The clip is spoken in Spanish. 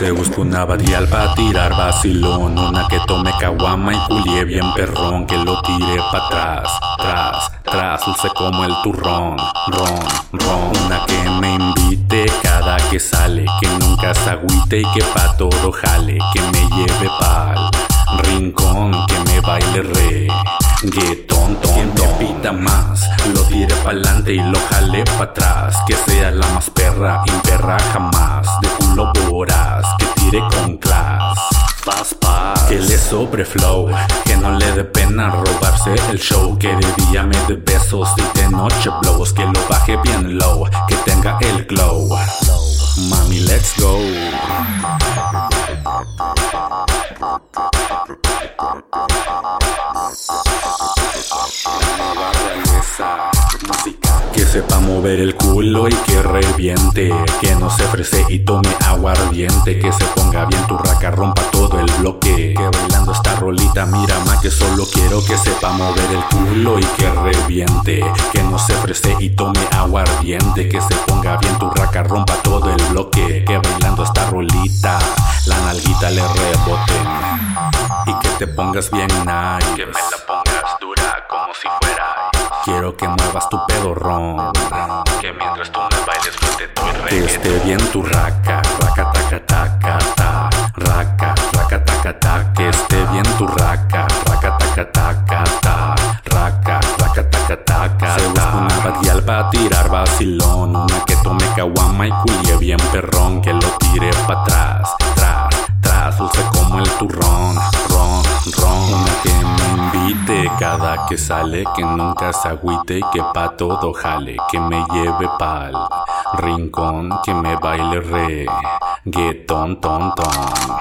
Se busca una badial para tirar vacilón Una que tome caguama y culie bien perrón Que lo tire pa' atrás, tras, tras Dulce como el turrón, ron, ron. Una que me invite cada que sale Que nunca se agüite y que pa' todo jale Que me lleve pa'l rincón Que me baile re Guetón, quien me pita más Lo tire pa'lante y lo jale pa' atrás Que sea la más perra, imperra jamás con class Que le sobre flow Que no le dé pena robarse el show. Que de día me dé besos y de noche blows. Que lo baje bien low Que tenga el glow. Mami, let's go. Que sepa mover el culo y que reviente. Que no se ofrece y tome Que se ponga bien tu raca, rompa todo el bloque Que bailando esta rolita, mira más que solo quiero Que sepa mover el culo y que reviente Que no se ofrece y tome aguardiente Que se ponga bien tu raca, rompa todo el bloque Que bailando esta rolita, la nalguita le rebote Y que te pongas bien nice. Que me la pongas dura como si fuera. Quiero que muevas tu pedorrón. Que mientras tú me bailes yo te doy Que esté bien tu raca, tu raca, raca taca taca ta, raca, raca taca taca Se busca una badial pa' tirar vacilón, una que tome caguama y culie bien perrón, que lo tire pa' atrás, tras, tras, dulce como el turrón, ron, ron, una que me invite cada que sale, que nunca se agüite y que pa' todo jale, que me lleve pa'l rincón, que me baile re, guetón, ton, ton.